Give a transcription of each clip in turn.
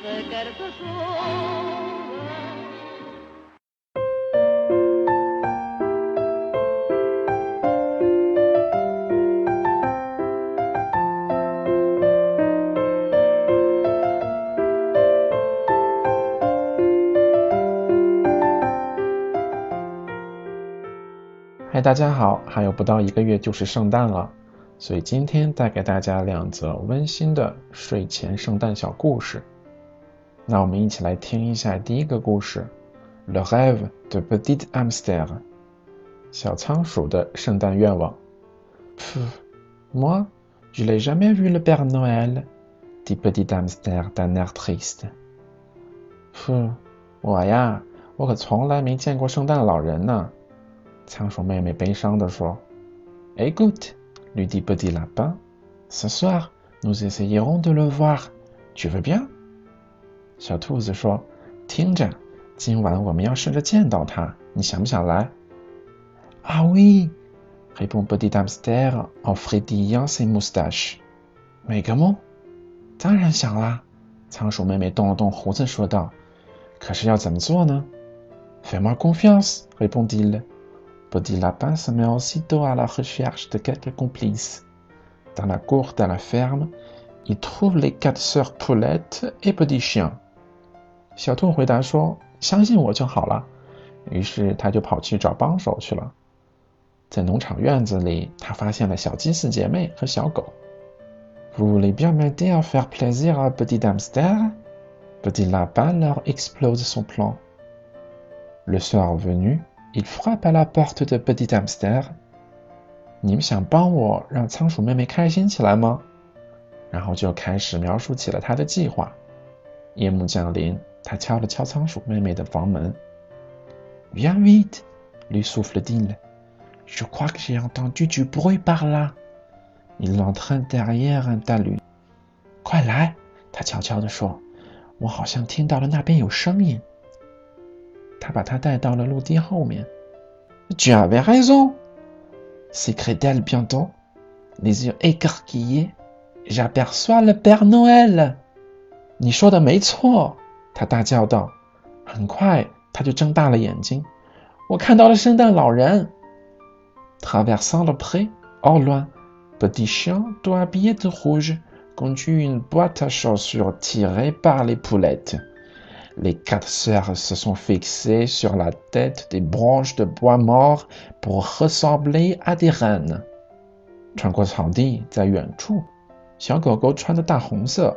嗨，大家好！还有不到一个月就是圣诞了，所以今天带给大家两则温馨的睡前圣诞小故事。那我们一起来听一下第一个故事：Le rêve de petit hamster，小仓鼠的圣诞愿望 pf。Moi，je n'ai jamais vu le Père Noël，dit petit hamster d'un air triste。噗，我呀，我可从来没见过圣诞老人呢。仓鼠妹妹悲伤地说：“Écoute，lui dit petit lapin，ce soir nous essayerons de le voir，tu veux bien？” 小兔子说：“听着，今晚我们要试着见到他，你想不想来？”“Ah oui，répond petit hamster en frétillant ses moustaches。”“每个梦？当然想啦！”仓鼠妹妹动了动胡子说道。“可是要怎么做呢？”“Fais-moi confiance，répondit-il。” Petit lapin se met aussitôt à la recherche de quelques complices. Dans la cour de la ferme, il trouve les quatre sœurs Poulettes et Petit Chien. 小兔回答说：“相信我就好了。”于是他就跑去找帮手去了。在农场院子里，他发现了小鸡四姐妹和小狗。Vous voulez bien m'aider à faire plaisir à Petit hamster? Petit lapin leur explose son plan. Le soir venu, Il frappe à la porte de petit hamster。你们想帮我让仓鼠妹妹开心起来吗？然后就开始描述起了他的计划。夜幕降临，他敲了敲仓鼠妹妹的房门。Viens vite，lui souffle-t-il。Je crois que j'ai entendu du bruit par là。Il entre derrière un talus。快来，他悄悄地说，我好像听到了那边有声音。他把他带到了陆地后面。Tu avais raison, s'écria-t-elle bientôt, les yeux écarquillés. J'aperçois le Père Noël. 你说的没错， 他大叫道。很快，他就睁大了眼睛。我看到了圣诞老人。Traversant le pré, au loin, petit chien tout habillé de rouge conduit une boîte à chaussures tirée par les poulettes. Les quatre sœurs se sont fixées sur la tête des branches de bois mort pour ressembler à des reines。穿过草地，在远处，小狗狗穿的大红色，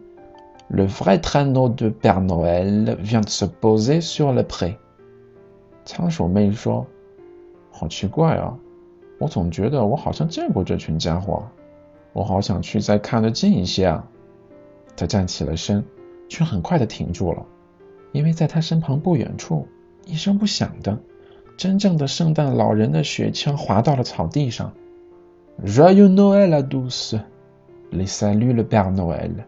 le vrai traîneau de Père Noël vient de se poser sur le pré. 仓鼠妹说：“好奇怪啊，我总觉得我好像见过这群家伙，我好想去再看得近一些啊。”她站起了身，却很快的停住了，因为在她身旁不远处。一声不响的，真正的圣诞老人的雪橇滑到了草地上。Joyeux Noël à tous! Les salue le Père Noël.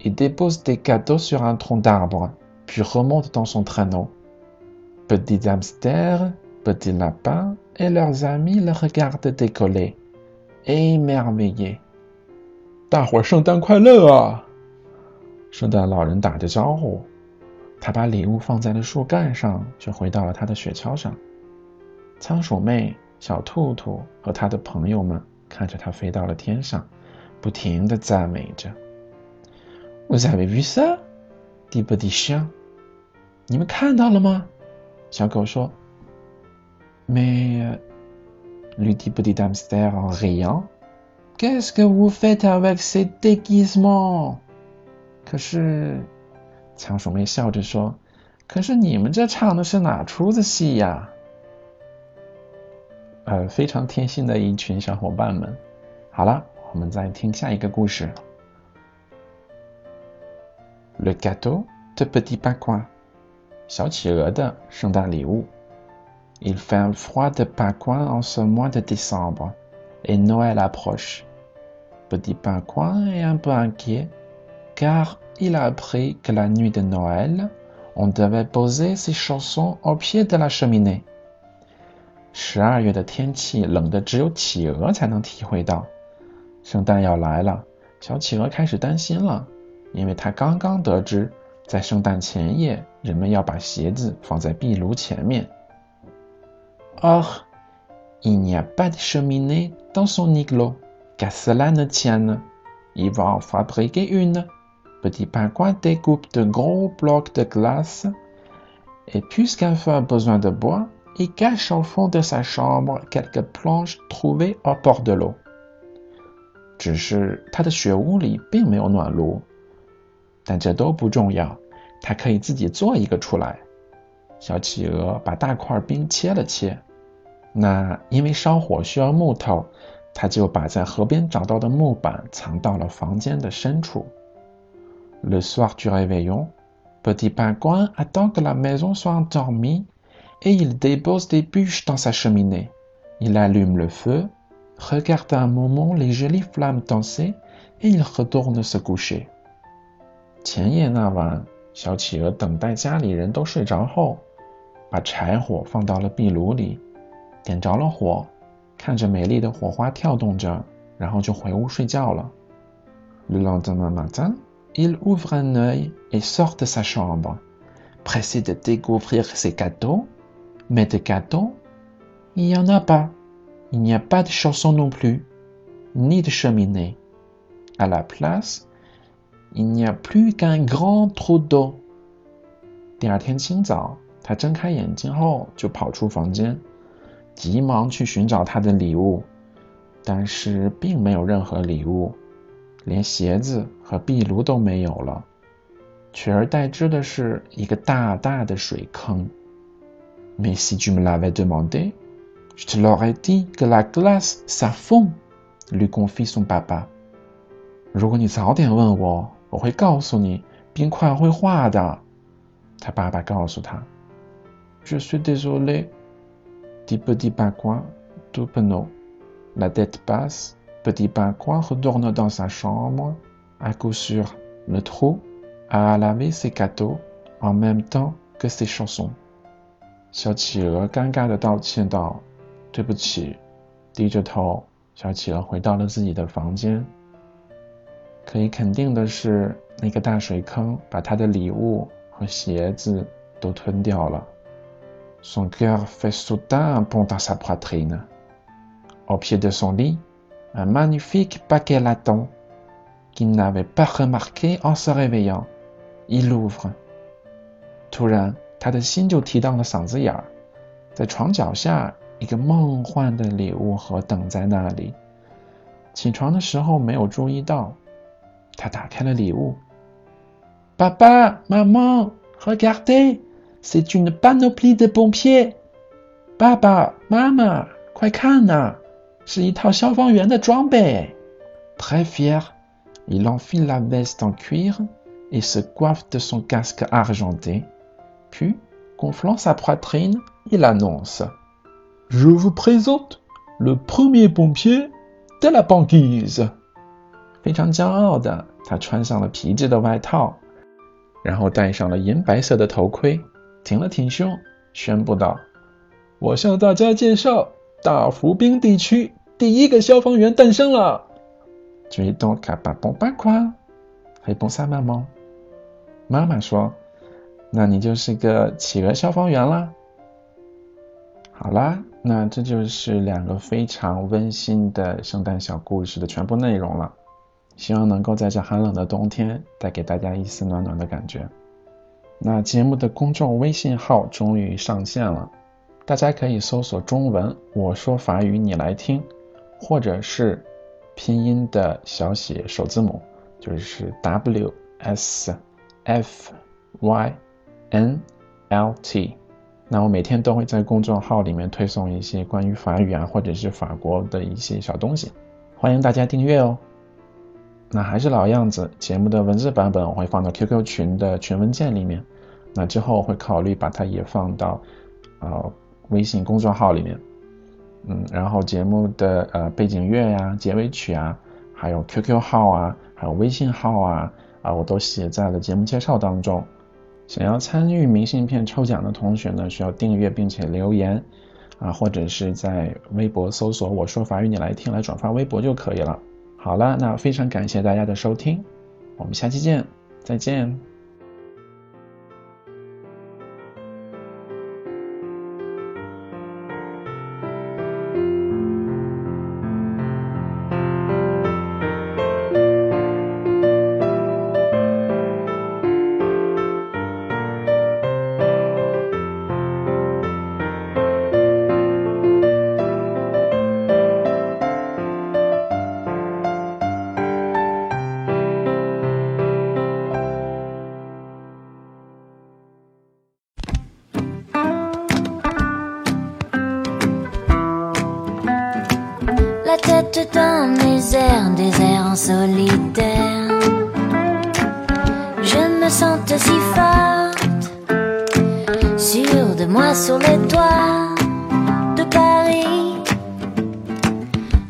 Il dépose des cadeaux sur un tronc d'arbre, puis remonte dans son traîneau. Petit hamster, petit lapin et leurs amis le regardent décoller, émerveillés. 大伙圣诞快乐啊！圣诞老人打着招呼。他把礼物放在了树干上，就回到了他的雪橇上。仓鼠妹、小兔兔和他的朋友们看着他飞到了天上，不停的赞美着 Vous avez vu ça? dit petit chien. 你们看到了吗？小狗说。Mais lui dit petit hamster en riant. Qu'est-ce que vous faites avec ces déguisements? 可是，仓鼠妹笑着说：“可是你们这唱的是哪出子戏呀？”呃，非常贴心的一群小伙伴们。好了，我们再听下一个故事。Le gâteau de petit pingouin，小企鹅的圣诞礼物。Il fait un froid de pingouin en ce mois de décembre et Noël approche. Petit pingouin est un peu inquiet car il a appris que la nuit de Noël, on devait poser ses chansons au pied de la cheminée. 十二月的天气冷的只有企鹅才能体会到。圣诞要来了，小企鹅开始担心了， 因为他刚刚得知，在圣诞前夜，人们要把鞋子放在壁炉前面。Or, il n'y a pas de cheminée dans son igloo. Qu'à cela ne tienne, il va en fabriquer une. Petit pingouin découpe de gros blocs de glace, et puisqu'un feu a besoin de bois, il cache au fond de sa chambre quelques planches trouvées au bord de l'eau. 只是他的雪屋里并没有暖炉， 但这都不重要，他可以自己做一个出来。小企鹅把大块冰切了切，那因为烧火需要木头，他就把在河边找到的木板藏到了房间的深处。Le soir du réveillon, Petit Pingouin attend que la maison soit endormie et il dépose des bûches dans sa cheminée. Il allume le feu, regarde un moment les jolies flammes danser et il retourne se coucher. 前夜那晚，小企鹅等待家里人都睡着后，把柴火放到了壁炉里，点着了火，看着美丽的火花跳动着，然后就回屋睡觉了。Le lendemain matin, il ouvre un œil et sort de sa chambre, pressé de découvrir ses gâteaux. Mais de gâteaux, il n'y en a pas. Il n'y a pas de chanson non plus, ni de cheminée. À la place, il n'y a plus qu'un grand trou d'eau. 第二天清早，他睁开眼睛后就跑出房间，急忙去寻找他的礼物，但是并没有任何礼物，连鞋子和壁炉都没有了，取而代之的是一个大大的水坑。Mais si tu me l'avais demandé, je te l'aurais dit que la glace ça fond, lui confie son papa. 如果你早点问我，我会告诉你，冰块会化的。他爸爸告诉他。Je suis désolé, dit petit pingouin, tout penaud. La tête basse, petit pingouin retourne dans sa chambre, à coup sûr, le trou, à laver ses gâteaux en même temps que ses chansons. 小企鹅尴尬的道歉道：“对不起。”低着头，小企鹅回到了自己的房间。可以肯定的是，那个大水坑把他的礼物和鞋子都吞掉了。Son cœur fait soudain un bond dans sa poitrine. Au pied de son lit, un magnifique paquet laton qu'il n'avait pas remarqué en se réveillant. Il ouvre. 突然。他的心就提到了嗓子眼儿，在床脚下一个梦幻的礼物盒等在那里。起床的时候没有注意到，他打开了礼物。爸爸妈妈，regardez, c'est une panoplie de pompiers。爸爸妈妈，快看呐，是一套消防员的装备。Très fier, il enfile la veste en cuir et se coiffe de son casque argenté. Puis, gonflant sa poitrine, il annonce Je vous présente le premier pompier de la banquise。 非常骄傲的，他穿上了皮质的外套，然后戴上了银白色的头盔，挺了挺胸，宣布道：“我向大家介绍，大浮冰地区第一个消防员诞生了。” Tu es donc un bon quoi? répond sa maman。妈妈说。那你就是个企鹅消防员啦。好啦，那这就是两个非常温馨的圣诞小故事的全部内容了。希望能够在这寒冷的冬天带给大家一丝暖暖的感觉。那节目的公众微信号终于上线了，大家可以搜索中文“我说法语你来听”，或者是拼音的小写首字母，就是 W S F Y N L T。那我每天都会在公众号里面推送一些关于法语啊，或者是法国的一些小东西，欢迎大家订阅哦。那还是老样子，节目的文字版本我会放到 QQ 群的群文件里面。那之后会考虑把它也放到呃微信公众号里面。嗯，然后节目的呃背景乐呀、结尾曲啊，还有 QQ 号啊，还有微信号啊啊，我都写在了节目介绍当中。想要参与明信片抽奖的同学呢，需要订阅并且留言啊，或者是在微博搜索“我说法语你来听”来转发微博就可以了。好了，那非常感谢大家的收听，我们下期见，再见。Solitaire. Je me sentais si forte, sûre de moi sur les toits de Paris.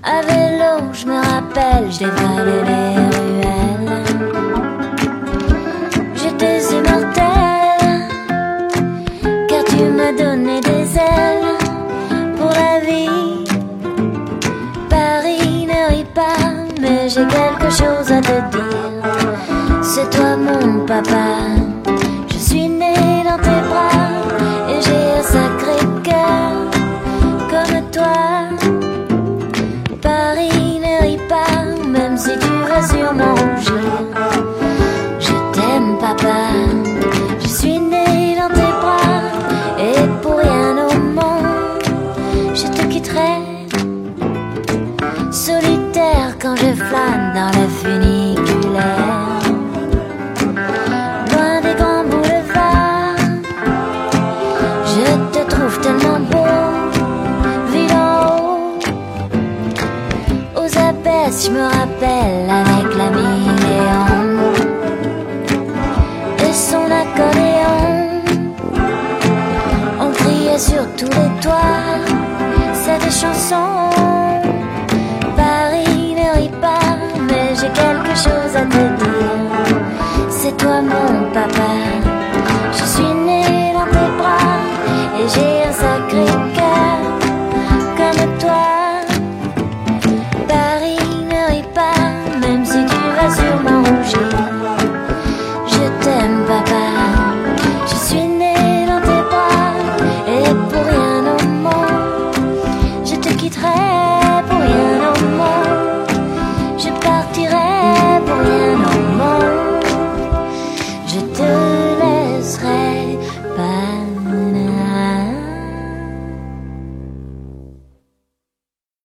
À vélo, je me rappelle, je dévalais les j'ai quelque chose à te dire. C'est toi mon papa. quand je flâne dans le funiculaire. Loin des grands boulevards, je te trouve tellement beau, vu haut. Aux abbesses, je me rappelle avec l'ami Léon de son accordéon. On criait sur tous les toits cette chanson.